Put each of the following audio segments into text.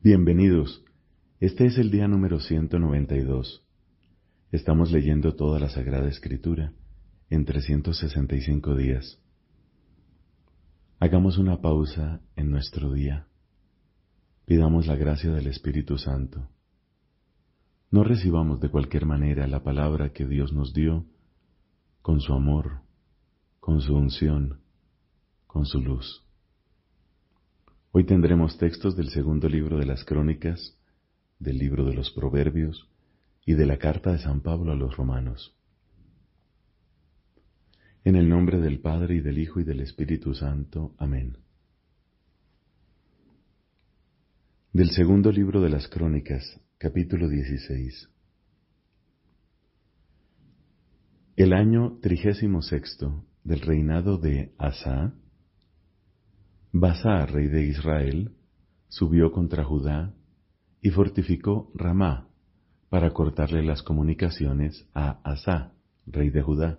Bienvenidos. Este es el día número 192. Estamos leyendo toda la Sagrada Escritura en 365 días. Hagamos una pausa en nuestro día. Pidamos la gracia del Espíritu Santo. No recibamos de cualquier manera la palabra que Dios nos dio con su amor, con su unción, con su luz. Hoy tendremos textos del segundo libro de las Crónicas, del libro de los Proverbios y de la carta de San Pablo a los romanos. En el nombre del Padre y del Hijo y del Espíritu Santo. Amén. Del segundo libro de las Crónicas, capítulo 16. El año trigésimo sexto del reinado de Asa, Basá, rey de Israel, subió contra Judá y fortificó Ramá para cortarle las comunicaciones a Asa, rey de Judá.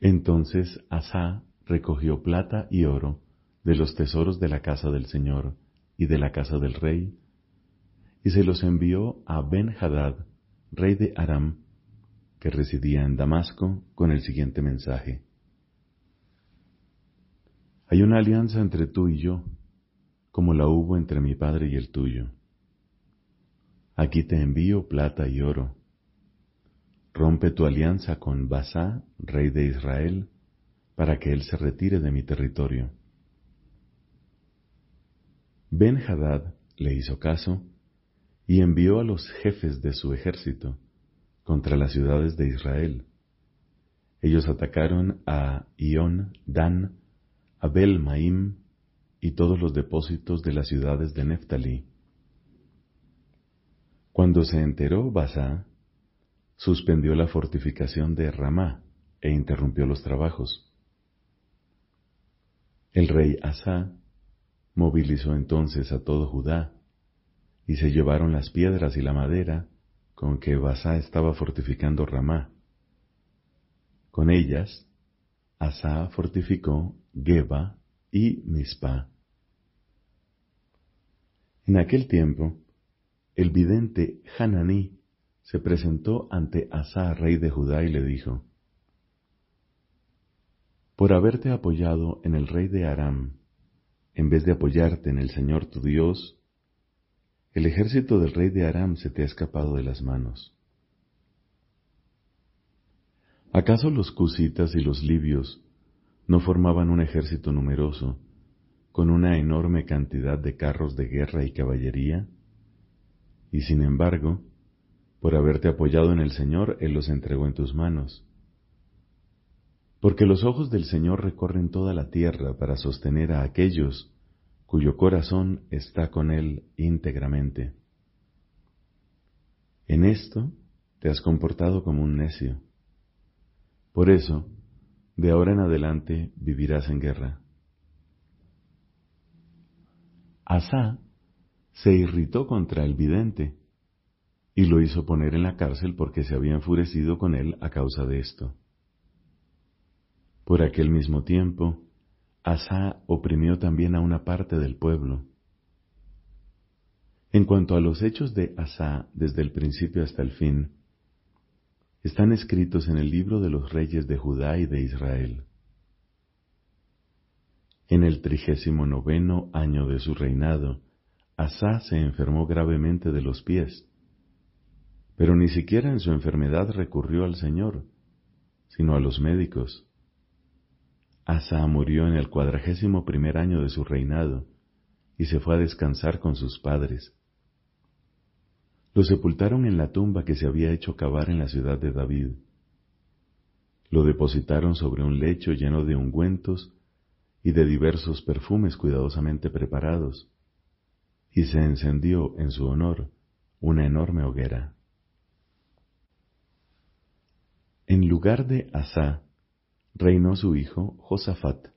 Entonces Asa recogió plata y oro de los tesoros de la casa del Señor y de la casa del rey, y se los envió a Ben-Hadad, rey de Aram, que residía en Damasco, con el siguiente mensaje. Hay una alianza entre tú y yo, como la hubo entre mi padre y el tuyo. Aquí te envío plata y oro. Rompe tu alianza con Basá, rey de Israel, para que él se retire de mi territorio. Ben Hadad le hizo caso y envió a los jefes de su ejército contra las ciudades de Israel. Ellos atacaron a Ión, Dan, Abel Maim y todos los depósitos de las ciudades de Neftalí. Cuando se enteró Basá, suspendió la fortificación de Ramá e interrumpió los trabajos. El rey Asa movilizó entonces a todo Judá y se llevaron las piedras y la madera con que Basá estaba fortificando Ramá. Con ellas Asa fortificó Geba y Mispa. En aquel tiempo, el vidente Hananí se presentó ante Asa, rey de Judá, y le dijo, Por haberte apoyado en el rey de Aram, en vez de apoyarte en el Señor tu Dios, el ejército del rey de Aram se te ha escapado de las manos. ¿Acaso los cusitas y los libios no formaban un ejército numeroso, con una enorme cantidad de carros de guerra y caballería? Y sin embargo, por haberte apoyado en el Señor, Él los entregó en tus manos. Porque los ojos del Señor recorren toda la tierra para sostener a aquellos cuyo corazón está con Él íntegramente. En esto te has comportado como un necio. Por eso, de ahora en adelante vivirás en guerra. Asa se irritó contra el vidente y lo hizo poner en la cárcel porque se había enfurecido con él a causa de esto. Por aquel mismo tiempo, Asa oprimió también a una parte del pueblo. En cuanto a los hechos de Asa desde el principio hasta el fin, están escritos en el libro de los reyes de Judá y de Israel. En el trigésimo noveno año de su reinado, Asa se enfermó gravemente de los pies, pero ni siquiera en su enfermedad recurrió al Señor, sino a los médicos. Asa murió en el cuadragésimo primer año de su reinado y se fue a descansar con sus padres. Lo sepultaron en la tumba que se había hecho cavar en la ciudad de David. Lo depositaron sobre un lecho lleno de ungüentos y de diversos perfumes cuidadosamente preparados, y se encendió en su honor una enorme hoguera. En lugar de Asa, reinó su hijo Josafat,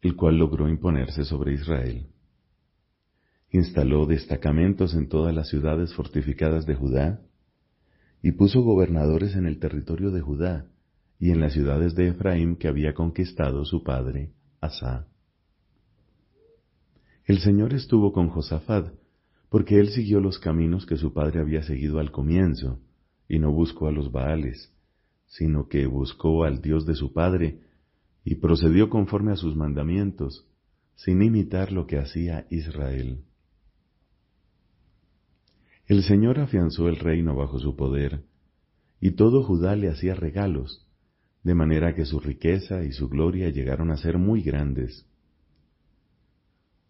el cual logró imponerse sobre Israel instaló destacamentos en todas las ciudades fortificadas de Judá, y puso gobernadores en el territorio de Judá y en las ciudades de Efraín que había conquistado su padre, Asa. El Señor estuvo con Josafat, porque él siguió los caminos que su padre había seguido al comienzo, y no buscó a los Baales, sino que buscó al Dios de su padre, y procedió conforme a sus mandamientos, sin imitar lo que hacía Israel. El Señor afianzó el reino bajo su poder, y todo Judá le hacía regalos, de manera que su riqueza y su gloria llegaron a ser muy grandes.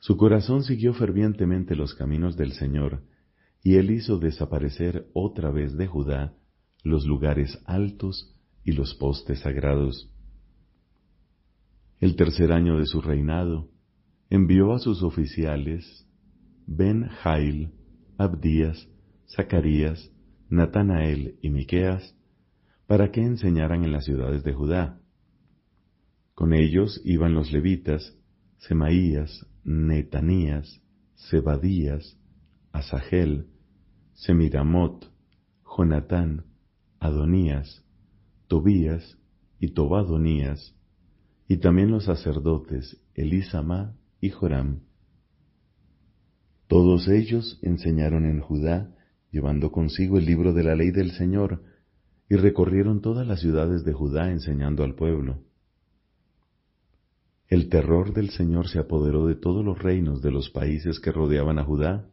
Su corazón siguió fervientemente los caminos del Señor, y él hizo desaparecer otra vez de Judá los lugares altos y los postes sagrados. El tercer año de su reinado, envió a sus oficiales Ben Jail, Abdías, Zacarías, Natanael y Miqueas, para que enseñaran en las ciudades de Judá. Con ellos iban los levitas, Semaías, Netanías, Zebadías, Asahel, Semiramot, Jonatán, Adonías, Tobías y Tobadonías, y también los sacerdotes Elisama y Joram. Todos ellos enseñaron en Judá, llevando consigo el libro de la ley del Señor, y recorrieron todas las ciudades de Judá enseñando al pueblo. El terror del Señor se apoderó de todos los reinos de los países que rodeaban a Judá,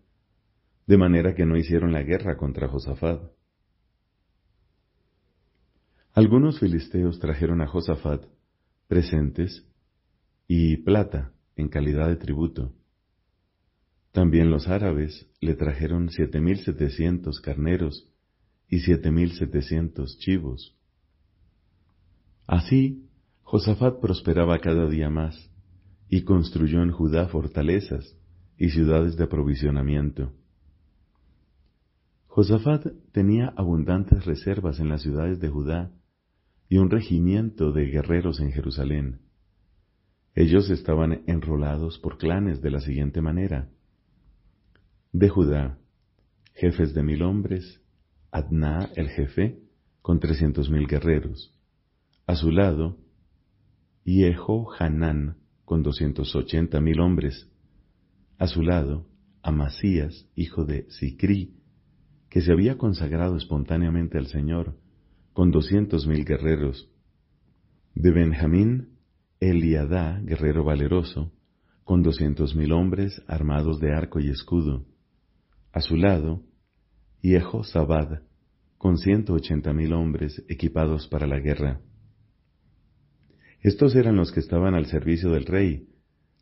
de manera que no hicieron la guerra contra Josafat. Algunos filisteos trajeron a Josafat presentes y plata en calidad de tributo. También los árabes le trajeron siete mil setecientos carneros y siete mil setecientos chivos. Así, Josafat prosperaba cada día más, y construyó en Judá fortalezas y ciudades de aprovisionamiento. Josafat tenía abundantes reservas en las ciudades de Judá y un regimiento de guerreros en Jerusalén. Ellos estaban enrolados por clanes de la siguiente manera. De Judá, jefes de mil hombres, Adná el jefe, con trescientos mil guerreros. A su lado, Yeho Hanán, con doscientos ochenta mil hombres. A su lado, Amasías, hijo de Sicrí, que se había consagrado espontáneamente al Señor, con doscientos mil guerreros. De Benjamín, Eliadá, guerrero valeroso, con doscientos mil hombres armados de arco y escudo. A su lado, Sabad, con ciento ochenta mil hombres equipados para la guerra. Estos eran los que estaban al servicio del rey,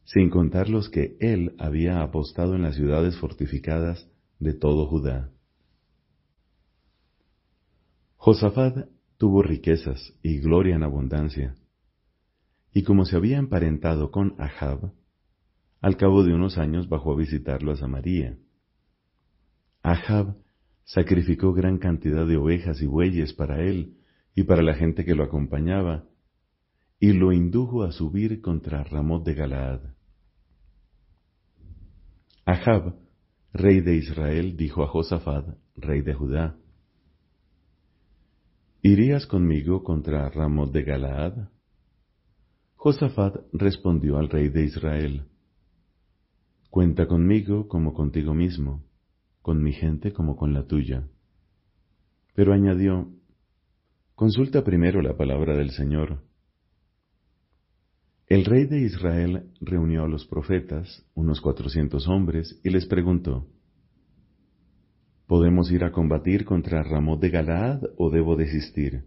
sin contar los que él había apostado en las ciudades fortificadas de todo Judá. Josafat tuvo riquezas y gloria en abundancia, y como se había emparentado con Ahab, al cabo de unos años bajó a visitarlo a Samaria. Ahab sacrificó gran cantidad de ovejas y bueyes para él y para la gente que lo acompañaba, y lo indujo a subir contra Ramot de Galaad. Ahab, rey de Israel, dijo a Josafat, rey de Judá, ¿Irías conmigo contra Ramot de Galaad? Josafat respondió al rey de Israel, Cuenta conmigo como contigo mismo con mi gente como con la tuya. Pero añadió, Consulta primero la palabra del Señor. El rey de Israel reunió a los profetas, unos cuatrocientos hombres, y les preguntó, ¿Podemos ir a combatir contra Ramot de Galaad o debo desistir?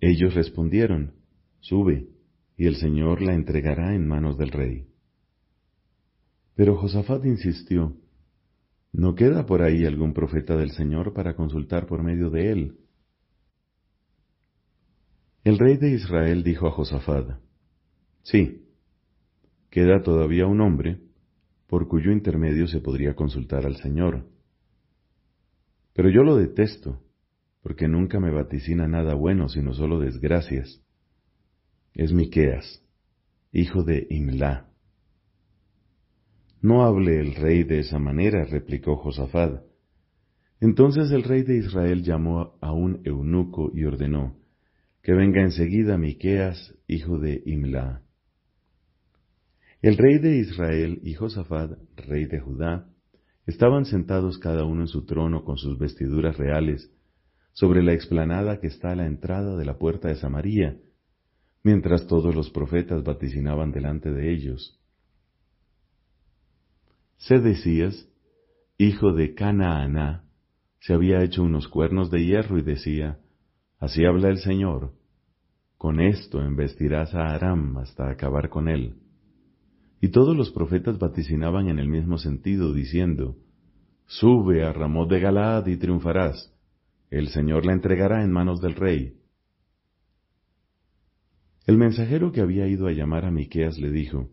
Ellos respondieron, Sube, y el Señor la entregará en manos del rey. Pero Josafat insistió, ¿No queda por ahí algún profeta del Señor para consultar por medio de él? El rey de Israel dijo a Josafat, Sí, queda todavía un hombre por cuyo intermedio se podría consultar al Señor. Pero yo lo detesto, porque nunca me vaticina nada bueno, sino solo desgracias. Es Miqueas, hijo de Imlá. No hable el rey de esa manera, replicó Josafat. Entonces el rey de Israel llamó a un eunuco y ordenó, que venga enseguida Miqueas, hijo de Imla. El rey de Israel y Josafat, rey de Judá, estaban sentados cada uno en su trono con sus vestiduras reales, sobre la explanada que está a la entrada de la puerta de Samaria, mientras todos los profetas vaticinaban delante de ellos. Sedecías, hijo de Canaaná, se había hecho unos cuernos de hierro y decía, Así habla el Señor, con esto embestirás a Aram hasta acabar con él. Y todos los profetas vaticinaban en el mismo sentido, diciendo, Sube a Ramón de Galaad y triunfarás. El Señor la entregará en manos del rey. El mensajero que había ido a llamar a Miqueas le dijo,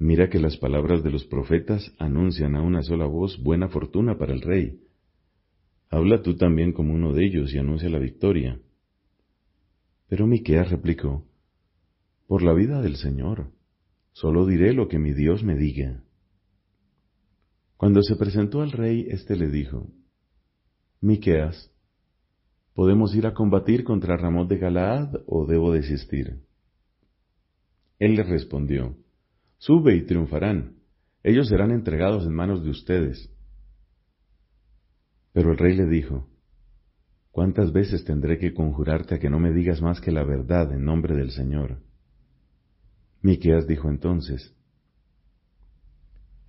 Mira que las palabras de los profetas anuncian a una sola voz buena fortuna para el rey. Habla tú también como uno de ellos y anuncia la victoria. Pero Miqueas replicó, Por la vida del Señor, solo diré lo que mi Dios me diga. Cuando se presentó al rey, éste le dijo, Miqueas, ¿podemos ir a combatir contra Ramón de Galaad o debo desistir? Él le respondió, Sube y triunfarán, ellos serán entregados en manos de ustedes. Pero el rey le dijo, ¿Cuántas veces tendré que conjurarte a que no me digas más que la verdad en nombre del Señor? Miqueas dijo entonces,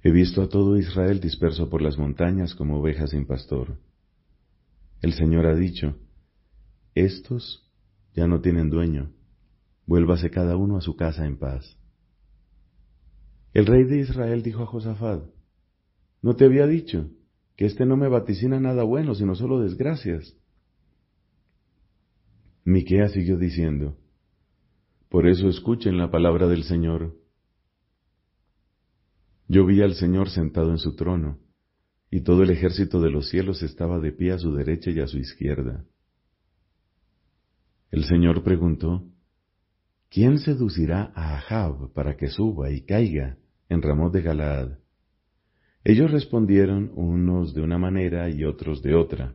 He visto a todo Israel disperso por las montañas como ovejas sin pastor. El Señor ha dicho, Estos ya no tienen dueño, vuélvase cada uno a su casa en paz. El rey de Israel dijo a Josafat, ¿no te había dicho que éste no me vaticina nada bueno, sino solo desgracias? Miqueas siguió diciendo, Por eso escuchen la palabra del Señor. Yo vi al Señor sentado en su trono, y todo el ejército de los cielos estaba de pie a su derecha y a su izquierda. El Señor preguntó, ¿Quién seducirá a Ahab para que suba y caiga en Ramón de Galaad? Ellos respondieron unos de una manera y otros de otra.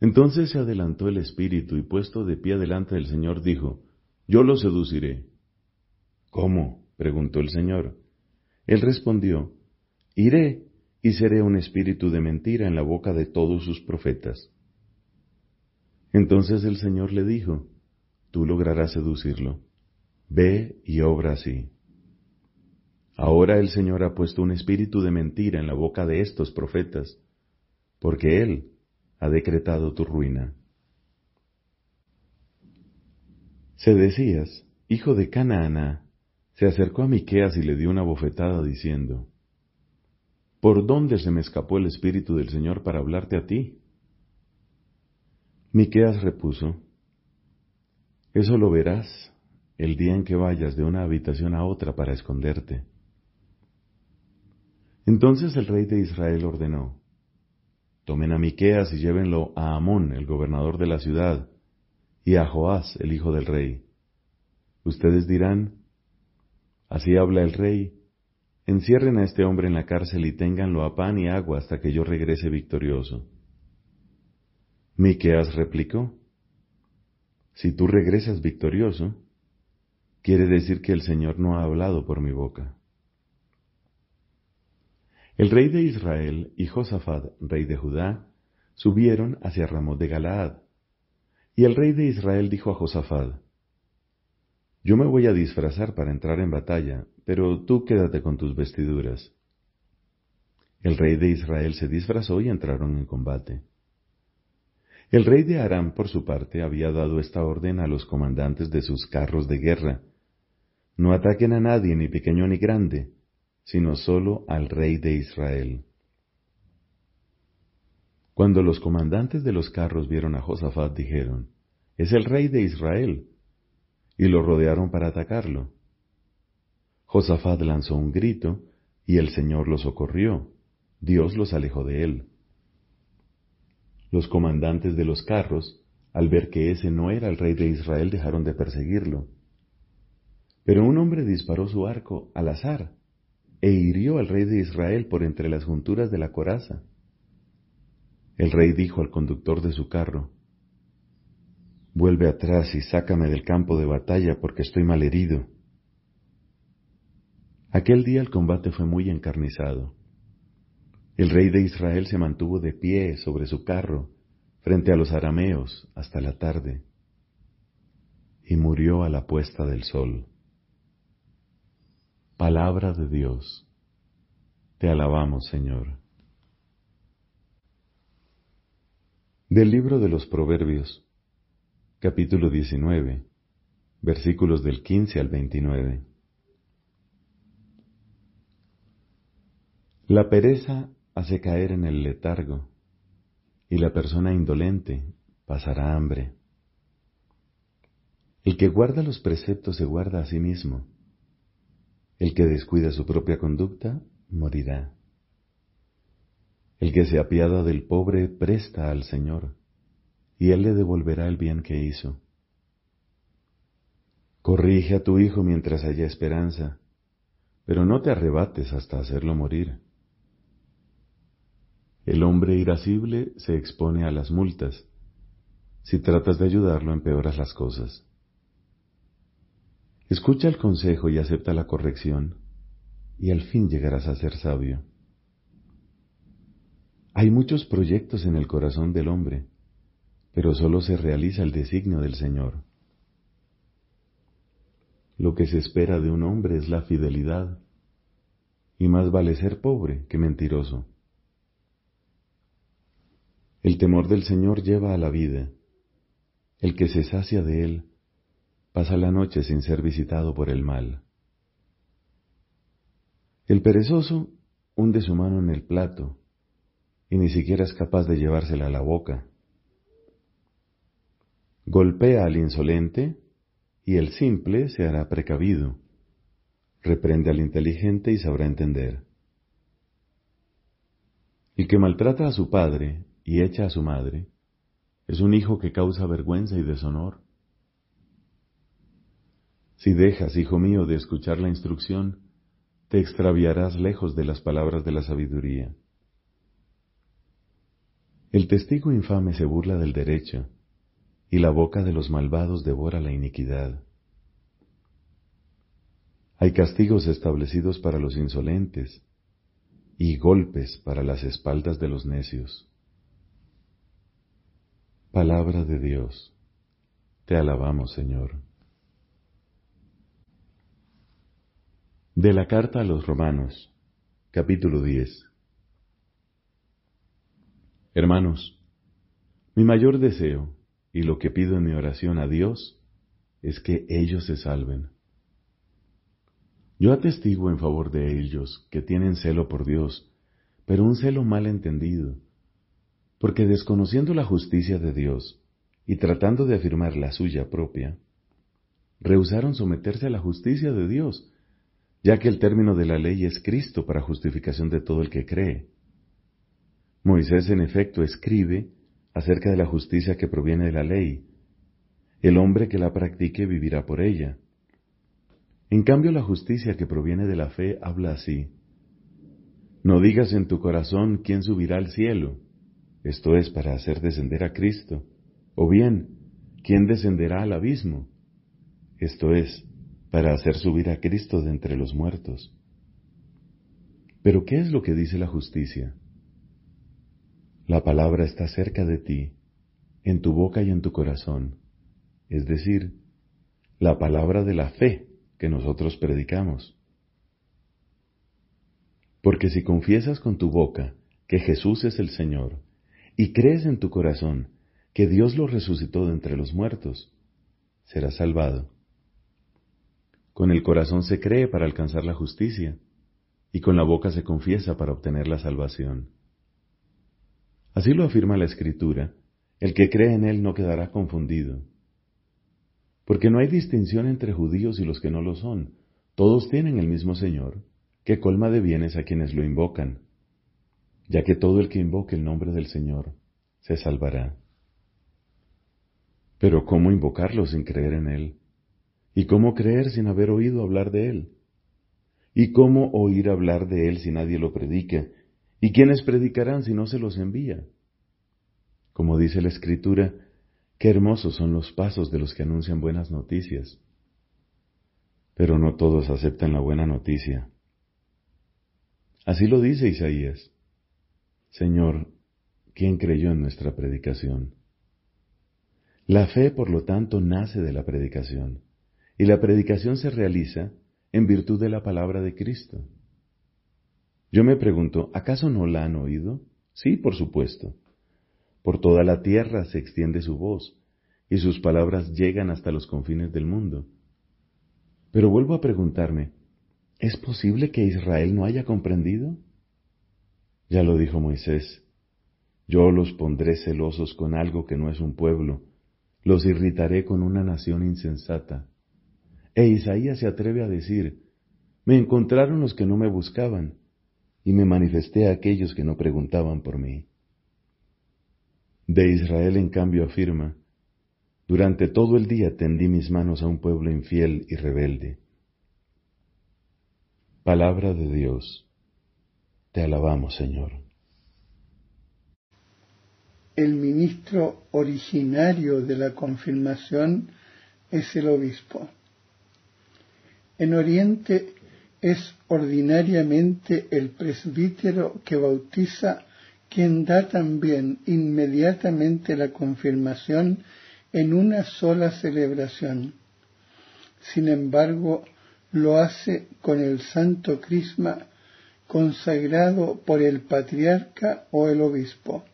Entonces se adelantó el espíritu y puesto de pie delante del Señor dijo, Yo lo seduciré. ¿Cómo? preguntó el Señor. Él respondió, Iré y seré un espíritu de mentira en la boca de todos sus profetas. Entonces el Señor le dijo, Tú lograrás seducirlo. Ve y obra así. Ahora el Señor ha puesto un espíritu de mentira en la boca de estos profetas, porque Él ha decretado tu ruina. Sedecías, hijo de Canaana, se acercó a Miqueas y le dio una bofetada diciendo, ¿Por dónde se me escapó el espíritu del Señor para hablarte a ti? Miqueas repuso, Eso lo verás el día en que vayas de una habitación a otra para esconderte. Entonces el rey de Israel ordenó, Tomen a Miqueas y llévenlo a Amón, el gobernador de la ciudad, y a Joás, el hijo del rey. Ustedes dirán, así habla el rey, encierren a este hombre en la cárcel y ténganlo a pan y agua hasta que yo regrese victorioso. Miqueas replicó, si tú regresas victorioso, quiere decir que el Señor no ha hablado por mi boca. El rey de Israel y Josafat, rey de Judá, subieron hacia Ramón de Galaad. Y el rey de Israel dijo a Josafat, Yo me voy a disfrazar para entrar en batalla, pero tú quédate con tus vestiduras. El rey de Israel se disfrazó y entraron en combate. El rey de Aram, por su parte, había dado esta orden a los comandantes de sus carros de guerra. No ataquen a nadie, ni pequeño ni grande, sino solo al rey de Israel. Cuando los comandantes de los carros vieron a Josafat, dijeron, Es el rey de Israel, y lo rodearon para atacarlo. Josafat lanzó un grito, y el Señor lo socorrió, Dios los alejó de él. Los comandantes de los carros, al ver que ese no era el rey de Israel, dejaron de perseguirlo. Pero un hombre disparó su arco al azar e hirió al rey de Israel por entre las junturas de la coraza. El rey dijo al conductor de su carro, Vuelve atrás y sácame del campo de batalla porque estoy mal herido. Aquel día el combate fue muy encarnizado. El rey de Israel se mantuvo de pie sobre su carro frente a los arameos hasta la tarde y murió a la puesta del sol. Palabra de Dios. Te alabamos, Señor. Del libro de los Proverbios, capítulo 19, versículos del 15 al 29. La pereza hace caer en el letargo, y la persona indolente pasará hambre. El que guarda los preceptos se guarda a sí mismo. El que descuida su propia conducta morirá. El que se apiada del pobre presta al Señor, y Él le devolverá el bien que hizo. Corrige a tu hijo mientras haya esperanza, pero no te arrebates hasta hacerlo morir. El hombre irascible se expone a las multas. Si tratas de ayudarlo, empeoras las cosas. Escucha el consejo y acepta la corrección, y al fin llegarás a ser sabio. Hay muchos proyectos en el corazón del hombre, pero solo se realiza el designio del Señor. Lo que se espera de un hombre es la fidelidad, y más vale ser pobre que mentiroso. El temor del Señor lleva a la vida. El que se sacia de él pasa la noche sin ser visitado por el mal. El perezoso hunde su mano en el plato y ni siquiera es capaz de llevársela a la boca. Golpea al insolente y el simple se hará precavido. Reprende al inteligente y sabrá entender. El que maltrata a su padre y echa a su madre, es un hijo que causa vergüenza y deshonor. Si dejas, hijo mío, de escuchar la instrucción, te extraviarás lejos de las palabras de la sabiduría. El testigo infame se burla del derecho, y la boca de los malvados devora la iniquidad. Hay castigos establecidos para los insolentes, y golpes para las espaldas de los necios. Palabra de Dios. Te alabamos, Señor. De la carta a los Romanos, capítulo 10. Hermanos, mi mayor deseo y lo que pido en mi oración a Dios es que ellos se salven. Yo atestigo en favor de ellos que tienen celo por Dios, pero un celo mal entendido porque desconociendo la justicia de Dios y tratando de afirmar la suya propia, rehusaron someterse a la justicia de Dios, ya que el término de la ley es Cristo para justificación de todo el que cree. Moisés en efecto escribe acerca de la justicia que proviene de la ley. El hombre que la practique vivirá por ella. En cambio, la justicia que proviene de la fe habla así. No digas en tu corazón quién subirá al cielo esto es para hacer descender a Cristo, o bien, ¿quién descenderá al abismo? Esto es, para hacer subir a Cristo de entre los muertos. Pero ¿qué es lo que dice la justicia? La palabra está cerca de ti, en tu boca y en tu corazón, es decir, la palabra de la fe que nosotros predicamos. Porque si confiesas con tu boca que Jesús es el Señor, y crees en tu corazón que Dios lo resucitó de entre los muertos, serás salvado. Con el corazón se cree para alcanzar la justicia, y con la boca se confiesa para obtener la salvación. Así lo afirma la Escritura, el que cree en Él no quedará confundido. Porque no hay distinción entre judíos y los que no lo son, todos tienen el mismo Señor, que colma de bienes a quienes lo invocan ya que todo el que invoque el nombre del Señor se salvará. Pero ¿cómo invocarlo sin creer en Él? ¿Y cómo creer sin haber oído hablar de Él? ¿Y cómo oír hablar de Él si nadie lo predica? ¿Y quiénes predicarán si no se los envía? Como dice la Escritura, qué hermosos son los pasos de los que anuncian buenas noticias. Pero no todos aceptan la buena noticia Así lo dice Isaías. Señor, ¿quién creyó en nuestra predicación? La fe, por lo tanto, nace de la predicación, y la predicación se realiza en virtud de la palabra de Cristo. Yo me pregunto, ¿acaso no la han oído? Sí, por supuesto. Por toda la tierra se extiende su voz, y sus palabras llegan hasta los confines del mundo. Pero vuelvo a preguntarme, ¿es posible que Israel no haya comprendido? Ya lo dijo Moisés, yo los pondré celosos con algo que no es un pueblo, los irritaré con una nación insensata. E Isaías se atreve a decir, me encontraron los que no me buscaban, y me manifesté a aquellos que no preguntaban por mí. De Israel, en cambio, afirma, durante todo el día tendí mis manos a un pueblo infiel y rebelde. Palabra de Dios. Te alabamos, Señor. El ministro originario de la confirmación es el obispo. En Oriente es ordinariamente el presbítero que bautiza quien da también inmediatamente la confirmación en una sola celebración. Sin embargo, lo hace con el santo crisma consagrado por el patriarca o el obispo,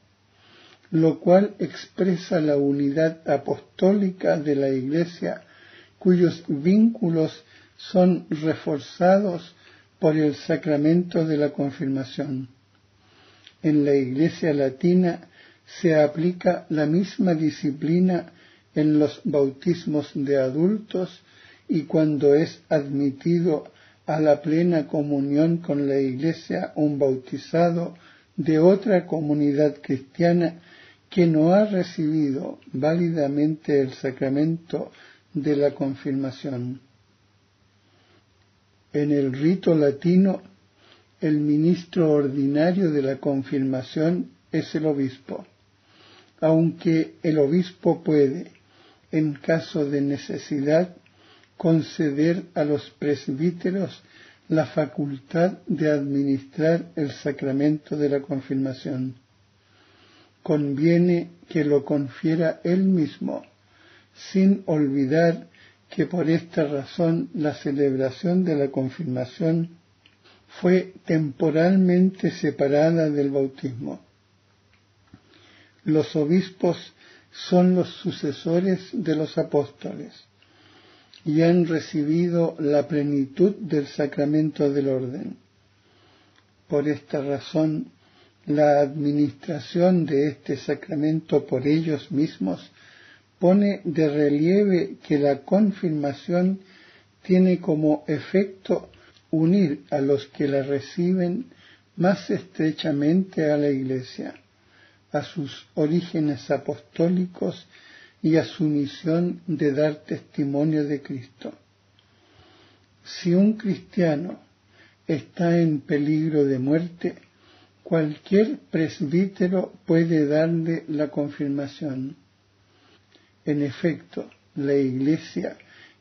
lo cual expresa la unidad apostólica de la Iglesia cuyos vínculos son reforzados por el sacramento de la confirmación. En la Iglesia latina se aplica la misma disciplina en los bautismos de adultos y cuando es admitido a la plena comunión con la Iglesia un bautizado de otra comunidad cristiana que no ha recibido válidamente el sacramento de la confirmación. En el rito latino, el ministro ordinario de la confirmación es el obispo, aunque el obispo puede, en caso de necesidad, conceder a los presbíteros la facultad de administrar el sacramento de la confirmación. Conviene que lo confiera él mismo, sin olvidar que por esta razón la celebración de la confirmación fue temporalmente separada del bautismo. Los obispos son los sucesores de los apóstoles y han recibido la plenitud del sacramento del orden. Por esta razón, la administración de este sacramento por ellos mismos pone de relieve que la confirmación tiene como efecto unir a los que la reciben más estrechamente a la Iglesia, a sus orígenes apostólicos y a su misión de dar testimonio de Cristo. Si un cristiano está en peligro de muerte, cualquier presbítero puede darle la confirmación en efecto, la Iglesia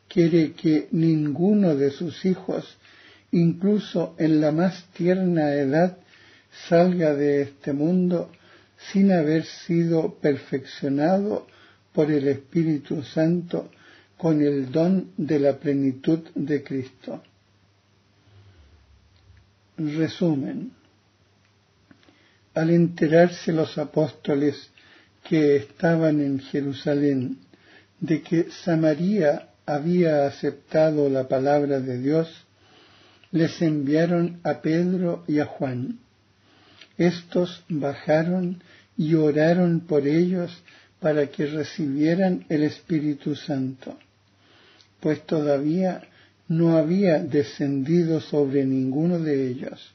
quiere que ninguno de sus hijos, incluso en la más tierna edad, salga de este mundo sin haber sido perfeccionado por el Espíritu Santo con el don de la plenitud de Cristo. Resumen. Al enterarse los apóstoles que estaban en Jerusalén de que Samaría había aceptado la palabra de Dios, les enviaron a Pedro y a Juan. Estos bajaron y oraron por ellos para que recibieran el Espíritu Santo, pues todavía no había descendido sobre ninguno de ellos.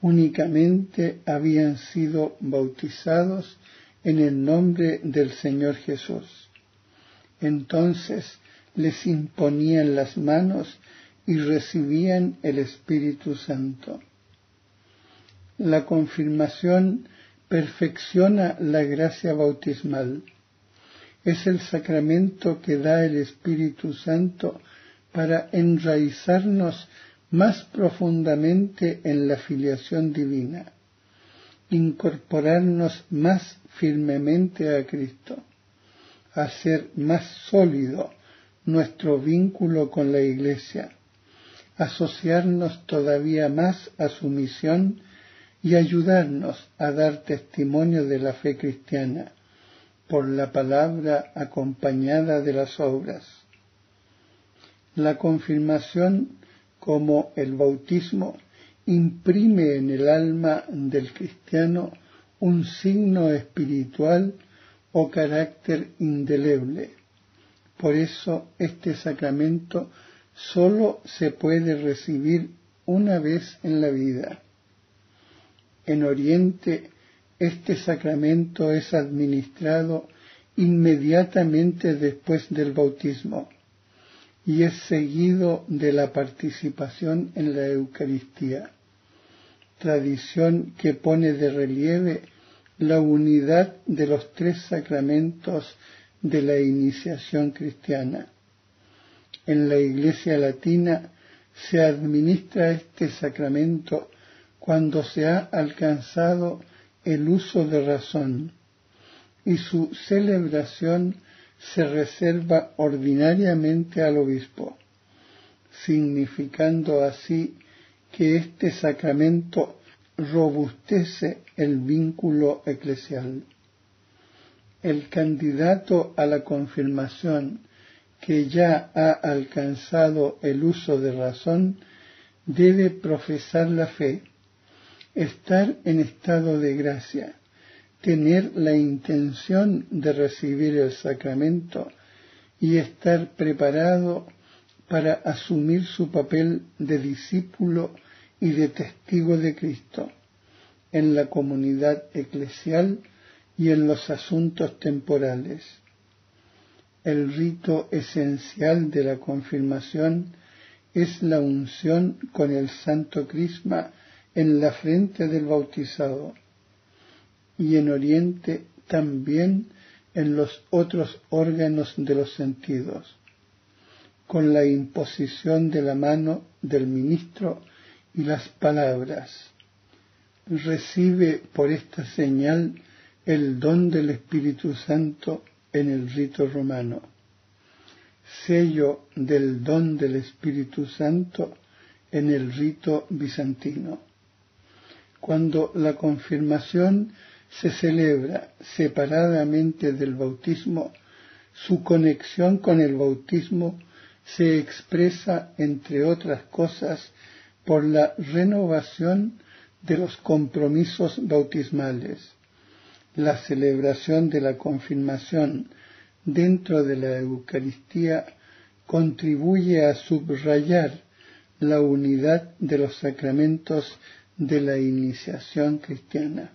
Únicamente habían sido bautizados en el nombre del Señor Jesús. Entonces les imponían las manos y recibían el Espíritu Santo. La confirmación perfecciona la gracia bautismal. Es el sacramento que da el Espíritu Santo para enraizarnos más profundamente en la filiación divina, incorporarnos más firmemente a Cristo, hacer más sólido nuestro vínculo con la Iglesia, asociarnos todavía más a su misión y ayudarnos a dar testimonio de la fe cristiana por la palabra acompañada de las obras. La confirmación como el bautismo imprime en el alma del cristiano un signo espiritual o carácter indeleble. Por eso este sacramento sólo se puede recibir una vez en la vida. En Oriente este sacramento es administrado inmediatamente después del bautismo y es seguido de la participación en la Eucaristía, tradición que pone de relieve la unidad de los tres sacramentos de la iniciación cristiana. En la Iglesia Latina se administra este sacramento cuando se ha alcanzado el uso de razón y su celebración se reserva ordinariamente al obispo, significando así que este sacramento robustece el vínculo eclesial. El candidato a la confirmación que ya ha alcanzado el uso de razón debe profesar la fe, estar en estado de gracia, tener la intención de recibir el sacramento y estar preparado para asumir su papel de discípulo y de testigo de Cristo en la comunidad eclesial y en los asuntos temporales. El rito esencial de la confirmación es la unción con el santo crisma en la frente del bautizado y en Oriente también en los otros órganos de los sentidos, con la imposición de la mano del ministro y las palabras. Recibe por esta señal el don del Espíritu Santo en el rito romano. Sello del don del Espíritu Santo en el rito bizantino. Cuando la confirmación se celebra separadamente del bautismo, su conexión con el bautismo se expresa, entre otras cosas, por la renovación de los compromisos bautismales. La celebración de la confirmación dentro de la Eucaristía contribuye a subrayar la unidad de los sacramentos de la iniciación cristiana.